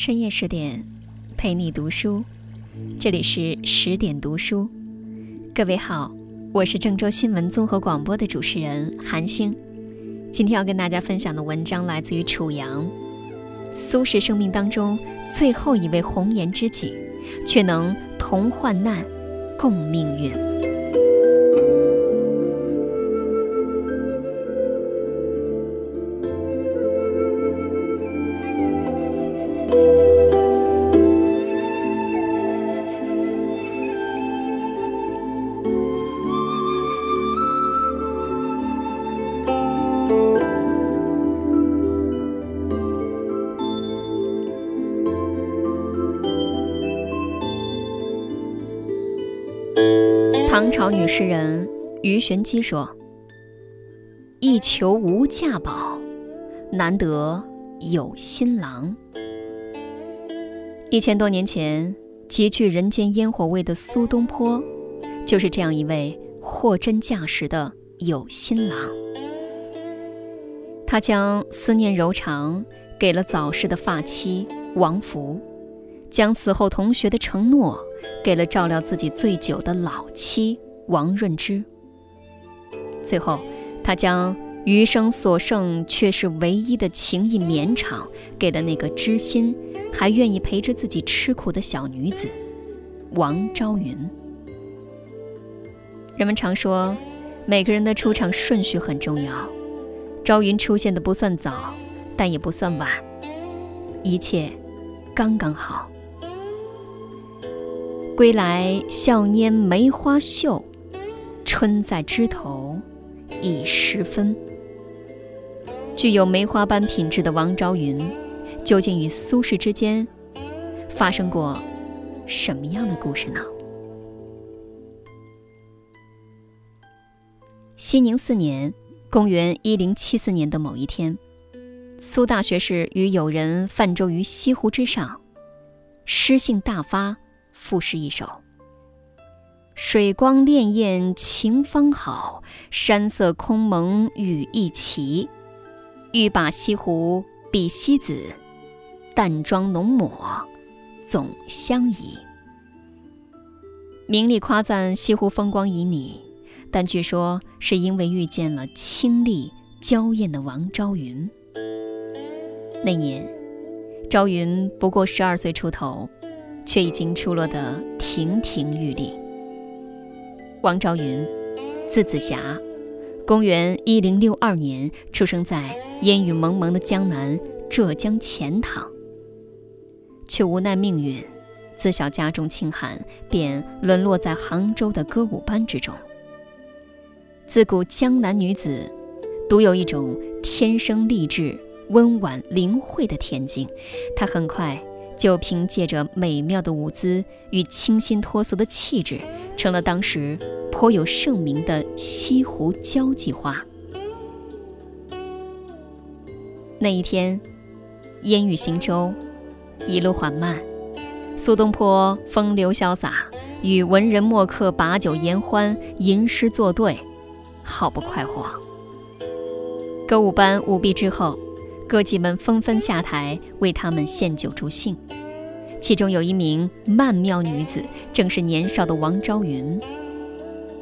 深夜十点，陪你读书。这里是十点读书。各位好，我是郑州新闻综合广播的主持人韩星。今天要跟大家分享的文章来自于楚阳。苏轼生命当中最后一位红颜知己，却能同患难，共命运。女诗人鱼玄机说：“一求无价宝，难得有新郎。”一千多年前，极具人间烟火味的苏东坡，就是这样一位货真价实的有新郎。他将思念柔肠给了早逝的发妻王弗，将死后同学的承诺。给了照料自己最久的老妻王润之。最后，他将余生所剩却是唯一的情谊绵长，给了那个知心还愿意陪着自己吃苦的小女子王昭云。人们常说，每个人的出场顺序很重要。昭云出现的不算早，但也不算晚，一切刚刚好。归来笑拈梅花袖，春在枝头已时分。具有梅花般品质的王昭云，究竟与苏轼之间发生过什么样的故事呢？熙宁四年（公元一零七四年）的某一天，苏大学士与友人泛舟于西湖之上，诗兴大发。赋诗一首：水光潋滟晴方好，山色空蒙雨亦奇。欲把西湖比西子，淡妆浓抹总相宜。名利夸赞西湖风光旖旎，但据说是因为遇见了清丽娇艳的王昭云。那年，昭云不过十二岁出头。却已经出落得亭亭玉立。王昭云，字子霞，公元一零六二年出生在烟雨蒙蒙的江南浙江钱塘，却无奈命运，自小家中清寒，便沦落在杭州的歌舞班之中。自古江南女子，独有一种天生丽质、温婉灵慧的天境，她很快。就凭借着美妙的舞姿与清新脱俗的气质，成了当时颇有盛名的西湖交际花。那一天，烟雨行舟，一路缓慢。苏东坡风流潇洒，与文人墨客把酒言欢，吟诗作对，好不快活。歌舞班舞毕之后。歌妓们纷纷下台为他们献酒助兴，其中有一名曼妙女子，正是年少的王昭云。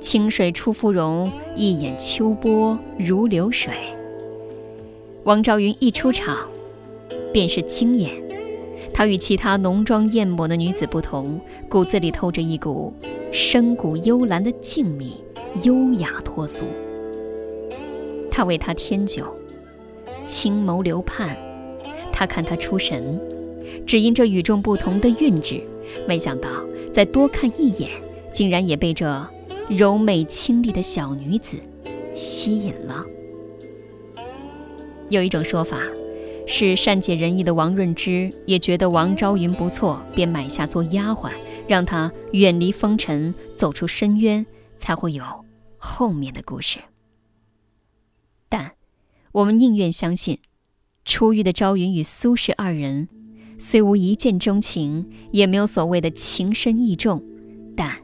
清水出芙蓉，一眼秋波如流水。王昭云一出场，便是惊艳。她与其他浓妆艳抹的女子不同，骨子里透着一股深谷幽兰的静谧、优雅脱俗。他为她添酒。青眸流盼，他看他出神，只因这与众不同的韵致。没想到再多看一眼，竟然也被这柔美清丽的小女子吸引了。有一种说法，是善解人意的王润之也觉得王昭云不错，便买下做丫鬟，让她远离风尘，走出深渊，才会有后面的故事。但。我们宁愿相信，初遇的朝云与苏轼二人，虽无一见钟情，也没有所谓的情深意重，但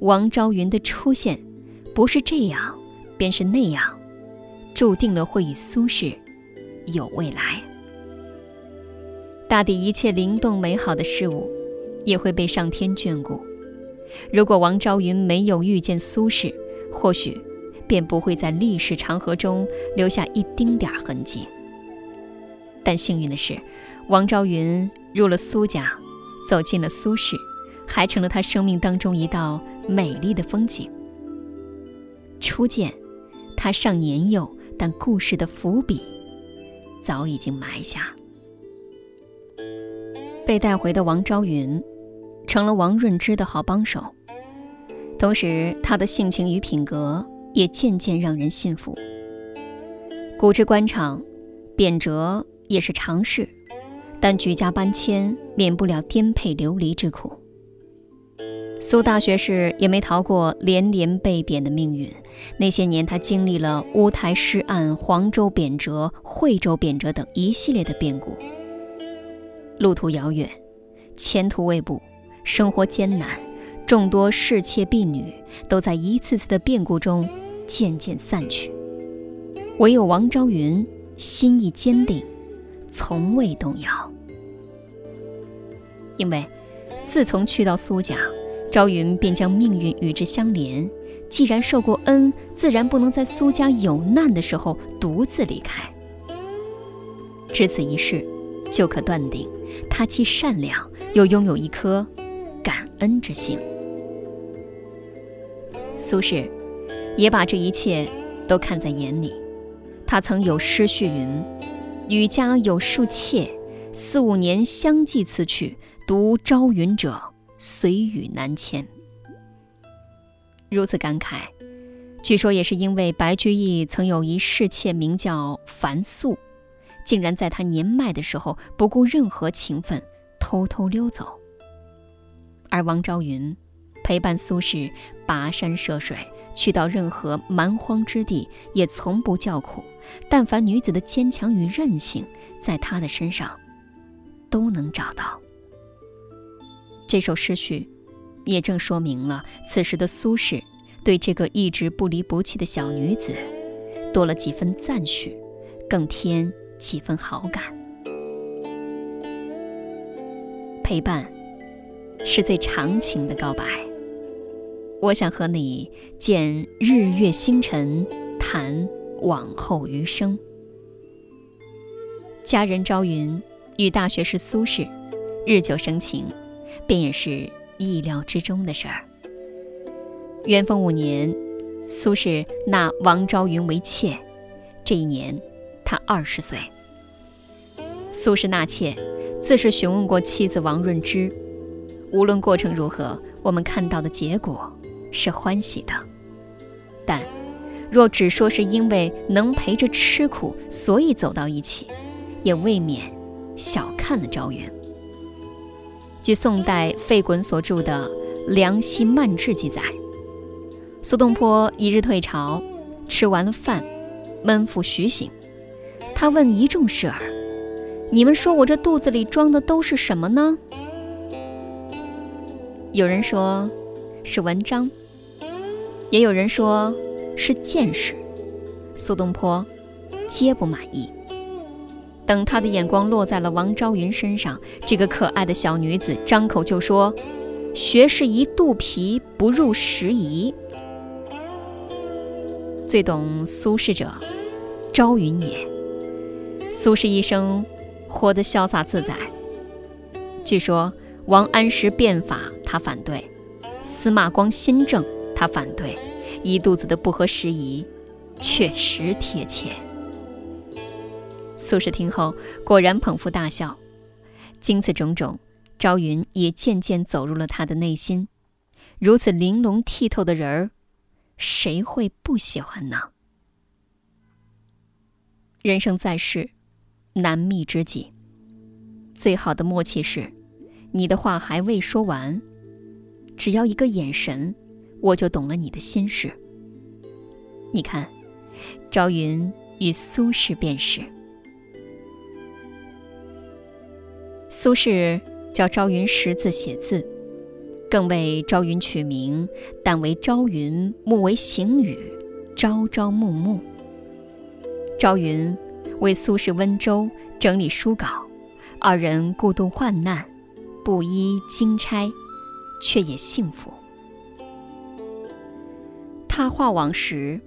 王昭云的出现，不是这样，便是那样，注定了会与苏轼有未来。大地一切灵动美好的事物，也会被上天眷顾。如果王昭云没有遇见苏轼，或许便不会在历史长河中留下一丁点儿痕迹。但幸运的是，王昭云入了苏家，走进了苏轼，还成了他生命当中一道美丽的风景。初见，他尚年幼，但故事的伏笔早已经埋下。被带回的王昭云，成了王润之的好帮手，同时他的性情与品格也渐渐让人信服。古之官场，贬谪也是常事，但举家搬迁免不了颠沛流离之苦。苏大学士也没逃过连连被贬的命运。那些年，他经历了乌台诗案、黄州贬谪、惠州贬谪等一系列的变故。路途遥远，前途未卜，生活艰难，众多侍妾婢女都在一次次的变故中渐渐散去，唯有王昭云心意坚定，从未动摇。因为自从去到苏家。朝云便将命运与之相连，既然受过恩，自然不能在苏家有难的时候独自离开。只此一事，就可断定他既善良，又拥有一颗感恩之心。苏轼也把这一切都看在眼里，他曾有诗序云：“与家有数妾，四五年相继辞去，独朝云者。”随雨南迁，如此感慨，据说也是因为白居易曾有一侍妾名叫樊素，竟然在他年迈的时候不顾任何情分偷偷溜走。而王昭云陪伴苏轼跋山涉水，去到任何蛮荒之地也从不叫苦，但凡女子的坚强与韧性，在他的身上都能找到。这首诗序，也正说明了此时的苏轼对这个一直不离不弃的小女子，多了几分赞许，更添几分好感。陪伴，是最长情的告白。我想和你见日月星辰，谈往后余生。佳人朝云与大学士苏轼日久生情。便也是意料之中的事儿。元丰五年，苏轼纳王昭云为妾，这一年他二十岁。苏轼纳妾，自是询问过妻子王润之。无论过程如何，我们看到的结果是欢喜的。但若只说是因为能陪着吃苦，所以走到一起，也未免小看了昭云。据宋代费衮所著的《梁溪漫志》记载，苏东坡一日退朝，吃完了饭，闷腹徐醒。他问一众侍儿：“你们说我这肚子里装的都是什么呢？”有人说是文章，也有人说是见识。苏东坡皆不满意。等他的眼光落在了王昭云身上，这个可爱的小女子张口就说：“学士一肚皮，不入时宜。”最懂苏轼者，昭云也。苏轼一生活得潇洒自在。据说王安石变法，他反对；司马光新政，他反对。一肚子的不合时宜，确实贴切。苏轼听后果然捧腹大笑，经此种种，朝云也渐渐走入了他的内心。如此玲珑剔透的人儿，谁会不喜欢呢？人生在世，难觅知己。最好的默契是，你的话还未说完，只要一个眼神，我就懂了你的心事。你看，朝云与苏轼便是。苏轼教朝云识字写字，更为朝云取名，但为朝云，目为行雨，朝朝暮暮。朝云为苏轼温州，整理书稿，二人共度患难，不依金钗，却也幸福。他画往时，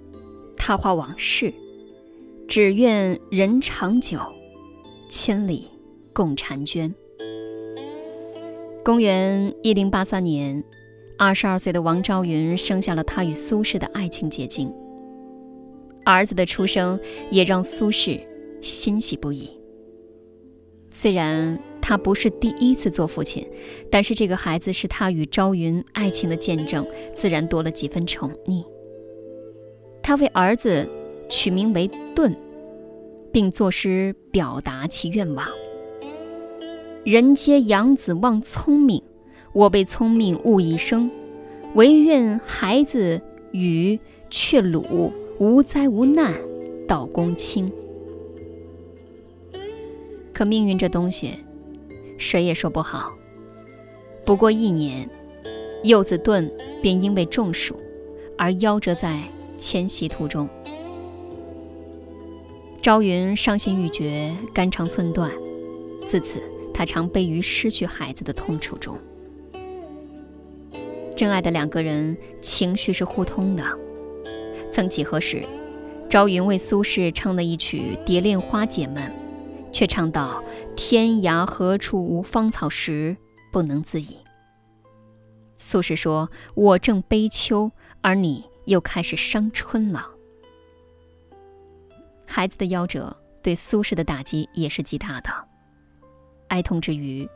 他画往事，只愿人长久，千里共婵娟。公元一零八三年，二十二岁的王昭云生下了他与苏轼的爱情结晶。儿子的出生也让苏轼欣喜不已。虽然他不是第一次做父亲，但是这个孩子是他与昭云爱情的见证，自然多了几分宠溺。他为儿子取名为盾，并作诗表达其愿望：“人皆养子望聪明，我被聪明误一生。唯愿孩子与却鲁，无灾无难到公卿。”可命运这东西，谁也说不好。不过一年，幼子盾便因为中暑而夭折在。迁徙途中，朝云伤心欲绝，肝肠寸断。自此，他常悲于失去孩子的痛楚中。真爱的两个人，情绪是互通的。曾几何时，朝云为苏轼唱了一曲《蝶恋花》解闷，却唱到“天涯何处无芳草”时不能自已。苏轼说：“我正悲秋，而你。”又开始伤春了。孩子的夭折对苏轼的打击也是极大的，哀痛之余，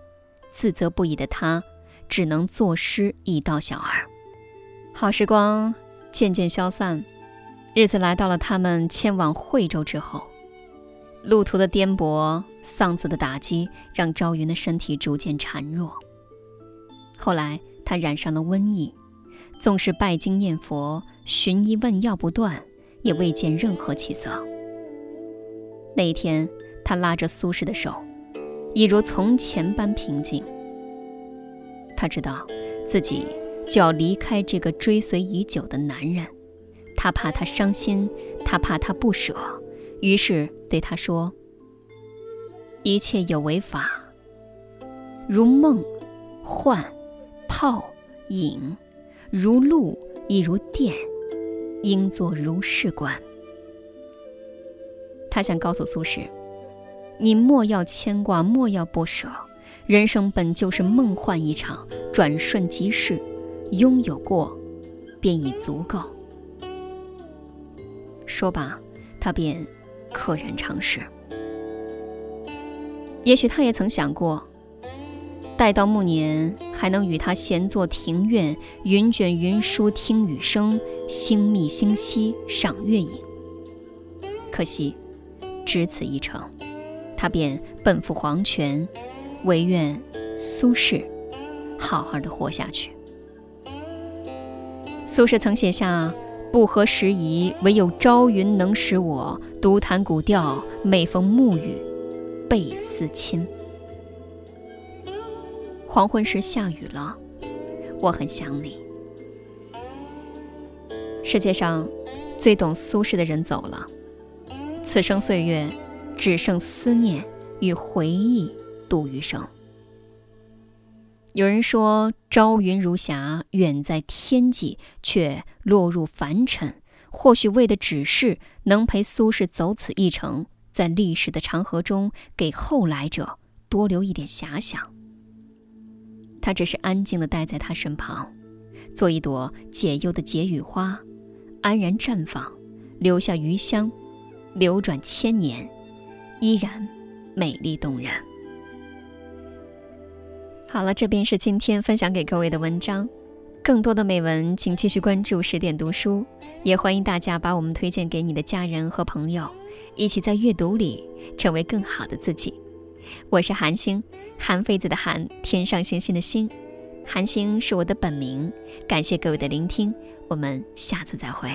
自责不已的他只能作诗以悼小儿。好时光渐渐消散，日子来到了他们迁往惠州之后，路途的颠簸、丧子的打击，让朝云的身体逐渐孱弱。后来他染上了瘟疫。纵是拜经念佛、寻医问药不断，也未见任何起色。那一天，他拉着苏轼的手，一如从前般平静。他知道自己就要离开这个追随已久的男人，他怕他伤心，他怕他不舍，于是对他说：“一切有为法，如梦、幻、泡、影。”如露亦如电，应作如是观。他想告诉苏轼：“你莫要牵挂，莫要不舍。人生本就是梦幻一场，转瞬即逝，拥有过，便已足够。”说罢，他便溘然长逝。也许他也曾想过。待到暮年，还能与他闲坐庭院，云卷云舒听雨声，星密星稀赏月影。可惜，只此一程，他便奔赴黄泉，唯愿苏轼好好的活下去。苏轼曾写下：“不合时宜，唯有朝云能使我独弹古调，每逢暮雨倍思亲。”黄昏时下雨了，我很想你。世界上最懂苏轼的人走了，此生岁月只剩思念与回忆度余生。有人说朝云如霞，远在天际，却落入凡尘。或许为的只是能陪苏轼走此一程，在历史的长河中，给后来者多留一点遐想。他只是安静地待在他身旁，做一朵解忧的解语花，安然绽放，留下余香，流转千年，依然美丽动人。好了，这便是今天分享给各位的文章。更多的美文，请继续关注十点读书，也欢迎大家把我们推荐给你的家人和朋友，一起在阅读里成为更好的自己。我是韩星。韩非子的韩，天上星星的星，韩星是我的本名。感谢各位的聆听，我们下次再会。